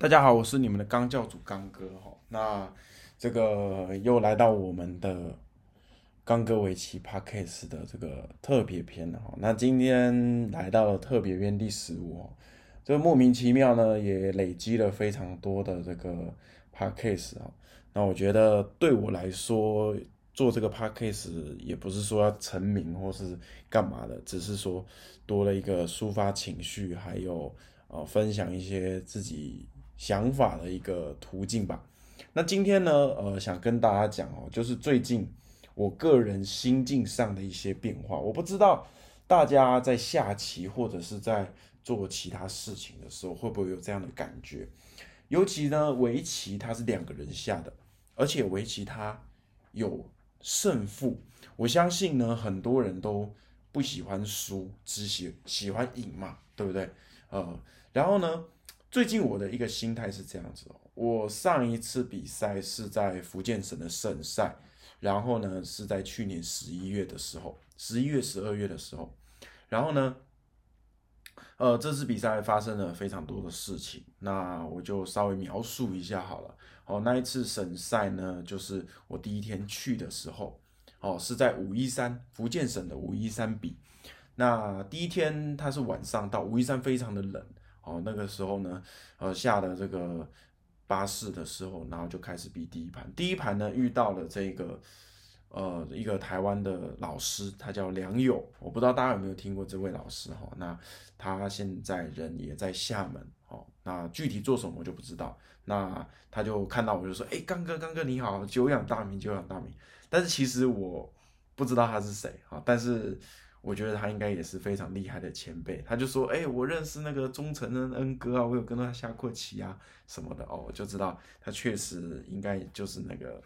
大家好，我是你们的刚教主刚哥哈。那这个又来到我们的刚哥围棋 Podcast 的这个特别篇了哈。那今天来到了特别篇第十五哦，这莫名其妙呢也累积了非常多的这个 Podcast 啊。那我觉得对我来说做这个 Podcast 也不是说要成名或是干嘛的，只是说多了一个抒发情绪，还有呃分享一些自己。想法的一个途径吧。那今天呢，呃，想跟大家讲哦，就是最近我个人心境上的一些变化。我不知道大家在下棋或者是在做其他事情的时候，会不会有这样的感觉？尤其呢，围棋它是两个人下的，而且围棋它有胜负。我相信呢，很多人都不喜欢输，只喜喜欢赢嘛，对不对？呃，然后呢？最近我的一个心态是这样子哦，我上一次比赛是在福建省的省赛，然后呢是在去年十一月的时候，十一月、十二月的时候，然后呢，呃，这次比赛发生了非常多的事情，那我就稍微描述一下好了。哦，那一次省赛呢，就是我第一天去的时候，哦，是在武夷山，福建省的武夷山比。那第一天它是晚上到，武夷山非常的冷。哦，那个时候呢，呃，下的这个巴士的时候，然后就开始比第一盘。第一盘呢，遇到了这个呃一个台湾的老师，他叫梁友，我不知道大家有没有听过这位老师哈。那他现在人也在厦门，哦，那具体做什么我就不知道。那他就看到我就说，哎，刚哥，刚哥你好，久仰大名，久仰大名。但是其实我不知道他是谁啊，但是。我觉得他应该也是非常厉害的前辈，他就说：“哎，我认识那个忠诚恩恩哥啊，我有跟他下过棋啊什么的哦，我就知道他确实应该就是那个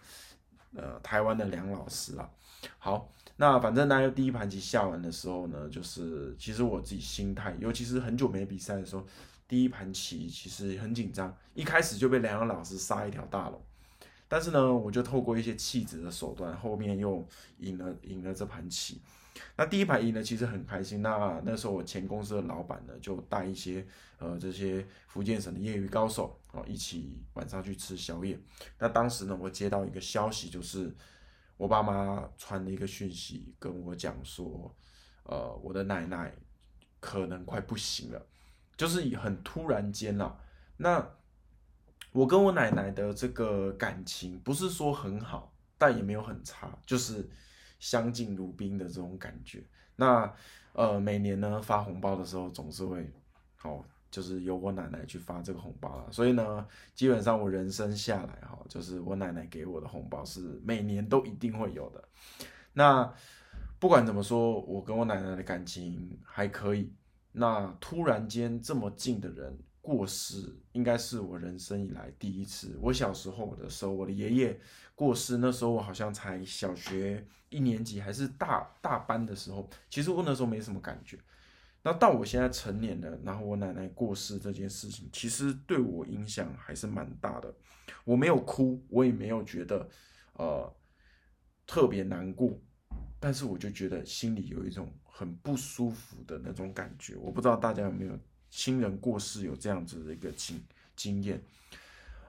呃台湾的梁老师了。”好，那反正那第一盘棋下完的时候呢，就是其实我自己心态，尤其是很久没比赛的时候，第一盘棋其实很紧张，一开始就被梁老师杀一条大龙，但是呢，我就透过一些气质的手段，后面又赢了赢了这盘棋。那第一排赢呢，其实很开心。那那时候我前公司的老板呢，就带一些呃这些福建省的业余高手哦，一起晚上去吃宵夜。那当时呢，我接到一个消息，就是我爸妈传了一个讯息跟我讲说，呃，我的奶奶可能快不行了，就是很突然间啦。那我跟我奶奶的这个感情不是说很好，但也没有很差，就是。相敬如宾的这种感觉，那呃每年呢发红包的时候总是会，哦就是由我奶奶去发这个红包了，所以呢基本上我人生下来哈，就是我奶奶给我的红包是每年都一定会有的。那不管怎么说，我跟我奶奶的感情还可以。那突然间这么近的人。过世应该是我人生以来第一次。我小时候的时候，我的爷爷过世，那时候我好像才小学一年级，还是大大班的时候。其实我那时候没什么感觉。那到我现在成年了，然后我奶奶过世这件事情，其实对我影响还是蛮大的。我没有哭，我也没有觉得呃特别难过，但是我就觉得心里有一种很不舒服的那种感觉。我不知道大家有没有。亲人过世有这样子的一个经经验，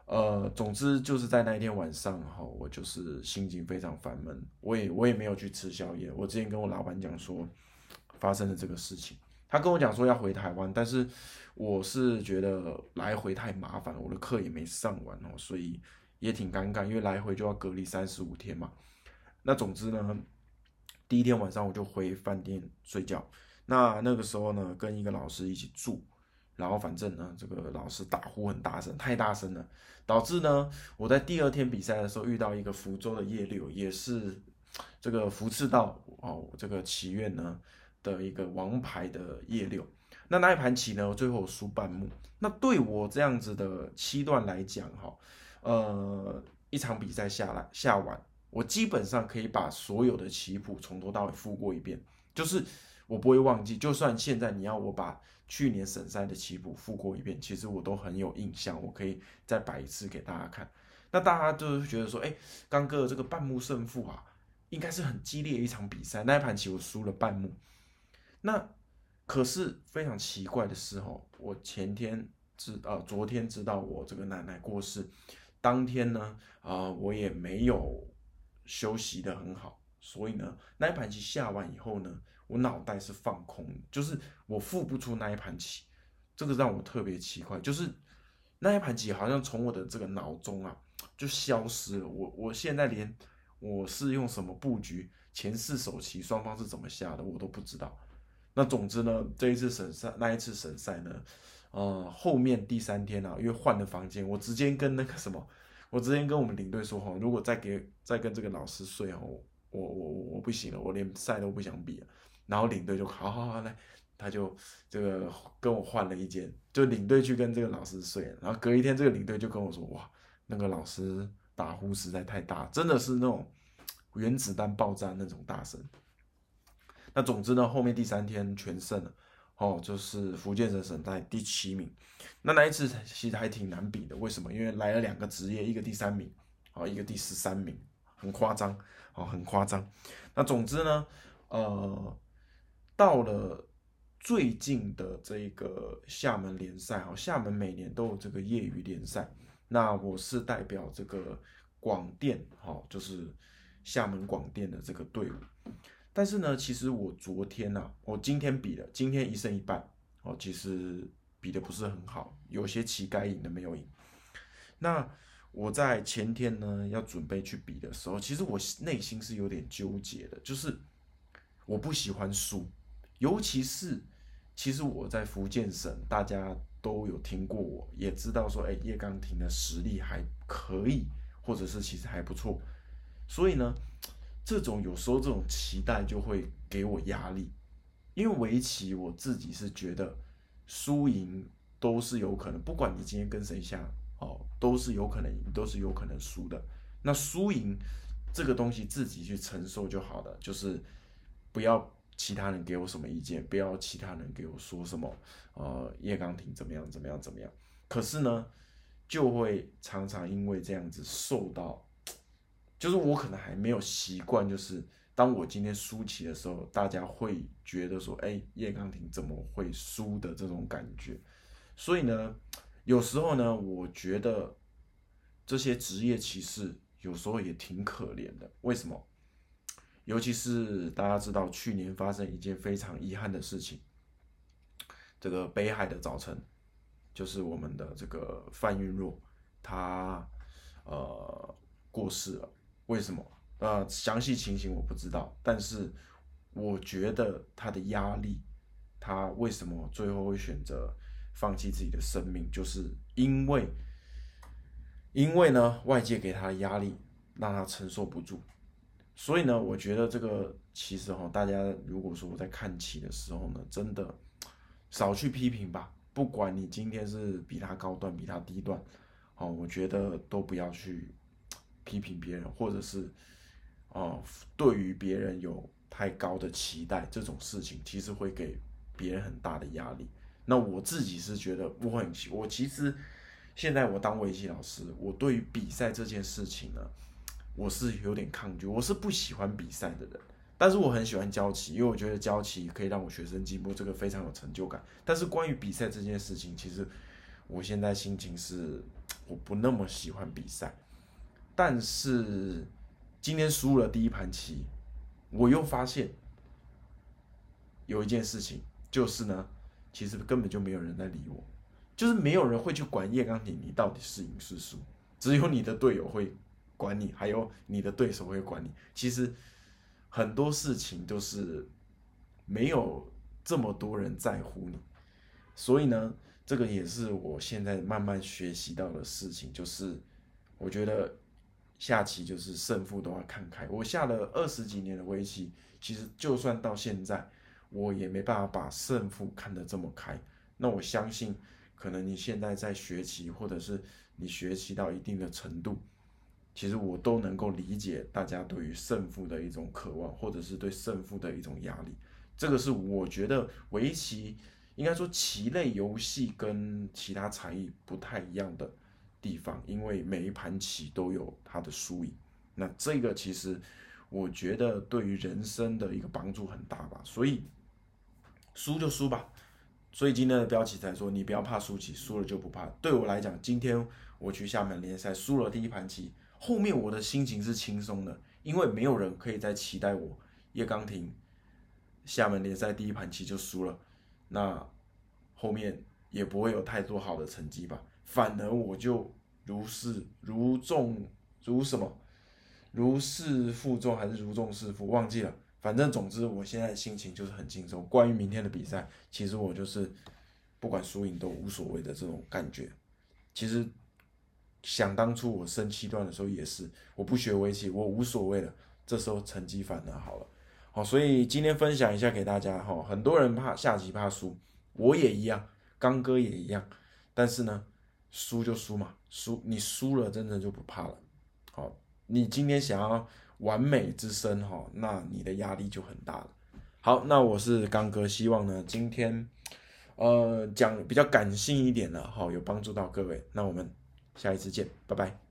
呃，总之就是在那一天晚上哈，我就是心情非常烦闷，我也我也没有去吃宵夜。我之前跟我老板讲说发生了这个事情，他跟我讲说要回台湾，但是我是觉得来回太麻烦了，我的课也没上完哦，所以也挺尴尬，因为来回就要隔离三十五天嘛。那总之呢，第一天晚上我就回饭店睡觉，那那个时候呢，跟一个老师一起住。然后反正呢，这个老师打呼很大声，太大声了，导致呢，我在第二天比赛的时候遇到一个福州的夜六，也是这个福次道哦，这个棋院呢的一个王牌的夜六。那那一盘棋呢，最后输半目。那对我这样子的七段来讲，哈，呃，一场比赛下来下完，我基本上可以把所有的棋谱从头到尾复过一遍，就是我不会忘记，就算现在你要我把。去年省赛的棋谱复过一遍，其实我都很有印象，我可以再摆一次给大家看。那大家都觉得说，哎，刚哥这个半目胜负啊，应该是很激烈一场比赛。那一盘棋我输了半目，那可是非常奇怪的是哦，我前天知呃昨天知道我这个奶奶过世，当天呢啊我也没有休息的很好，所以呢那一盘棋下完以后呢，我脑袋是放空，就是我付不出那一盘棋，这个让我特别奇怪，就是那一盘棋好像从我的这个脑中啊就消失了，我我现在连我是用什么布局，前四手棋双方是怎么下的我都不知道。那总之呢，这一次省赛那一次省赛呢，呃，后面第三天啊，因为换了房间，我直接跟那个什么，我直接跟我们领队说哈，如果再给再跟这个老师睡哦，我我我我不行了，我连赛都不想比了。然后领队就好好好来，他就这个跟我换了一间，就领队去跟这个老师睡。然后隔一天，这个领队就跟我说，哇，那个老师打呼实在太大，真的是那种原子弹爆炸那种大声。那总之呢，后面第三天全胜了，哦，就是福建省省在第七名。那那一次其实还挺难比的，为什么？因为来了两个职业，一个第三名，哦，一个第十三名，很夸张，哦，很夸张。那总之呢，呃，到了最近的这个厦门联赛，哦，厦门每年都有这个业余联赛。那我是代表这个广电，哦，就是厦门广电的这个队伍。但是呢，其实我昨天呢，我今天比的，今天一胜一败哦，其实比的不是很好，有些棋该赢的没有赢。那我在前天呢要准备去比的时候，其实我内心是有点纠结的，就是我不喜欢输，尤其是其实我在福建省，大家都有听过，我也知道说，哎，叶刚庭的实力还可以，或者是其实还不错，所以呢。这种有时候这种期待就会给我压力，因为围棋我自己是觉得输赢都是有可能，不管你今天跟谁下哦，都是有可能赢，都是有可能输的。那输赢这个东西自己去承受就好了，就是不要其他人给我什么意见，不要其他人给我说什么，呃，叶刚婷怎么样怎么样怎么样。可是呢，就会常常因为这样子受到。就是我可能还没有习惯，就是当我今天输棋的时候，大家会觉得说：“哎，叶刚婷怎么会输的这种感觉？”所以呢，有时候呢，我觉得这些职业棋士有时候也挺可怜的。为什么？尤其是大家知道去年发生一件非常遗憾的事情，这个北海的早晨，就是我们的这个范云若，他呃过世了。为什么？呃，详细情形我不知道，但是我觉得他的压力，他为什么最后会选择放弃自己的生命，就是因为，因为呢，外界给他的压力让他承受不住，所以呢，我觉得这个其实哈，大家如果说我在看棋的时候呢，真的少去批评吧，不管你今天是比他高段，比他低段，哦，我觉得都不要去。批评别人，或者是，哦，对于别人有太高的期待，这种事情其实会给别人很大的压力。那我自己是觉得我很，我其实现在我当围棋老师，我对于比赛这件事情呢，我是有点抗拒，我是不喜欢比赛的人。但是我很喜欢教棋，因为我觉得教棋可以让我学生进步，这个非常有成就感。但是关于比赛这件事情，其实我现在心情是我不那么喜欢比赛。但是今天输了第一盘棋，我又发现有一件事情，就是呢，其实根本就没有人在理我，就是没有人会去管叶刚鼎你到底是赢是输，只有你的队友会管你，还有你的对手会管你。其实很多事情都是没有这么多人在乎你，所以呢，这个也是我现在慢慢学习到的事情，就是我觉得。下棋就是胜负都要看开。我下了二十几年的围棋，其实就算到现在，我也没办法把胜负看得这么开。那我相信，可能你现在在学棋，或者是你学习到一定的程度，其实我都能够理解大家对于胜负的一种渴望，或者是对胜负的一种压力。这个是我觉得围棋应该说棋类游戏跟其他才艺不太一样的。地方，因为每一盘棋都有它的输赢，那这个其实我觉得对于人生的一个帮助很大吧。所以输就输吧，所以今天的标题才说你不要怕输棋，输了就不怕。对我来讲，今天我去厦门联赛输了第一盘棋，后面我的心情是轻松的，因为没有人可以再期待我叶刚廷厦门联赛第一盘棋就输了，那后面也不会有太多好的成绩吧。反而我就如释如重如什么，如释负重还是如重似负，忘记了。反正总之，我现在心情就是很轻松。关于明天的比赛，其实我就是不管输赢都无所谓的这种感觉。其实想当初我升七段的时候也是，我不学围棋，我无所谓了。这时候成绩反而好了。好，所以今天分享一下给大家哈。很多人怕下棋怕输，我也一样，刚哥也一样。但是呢，输就输嘛，输你输了真的就不怕了。好，你今天想要。完美之身哈，那你的压力就很大了。好，那我是刚哥，希望呢今天，呃，讲比较感性一点的哈，有帮助到各位。那我们下一次见，拜拜。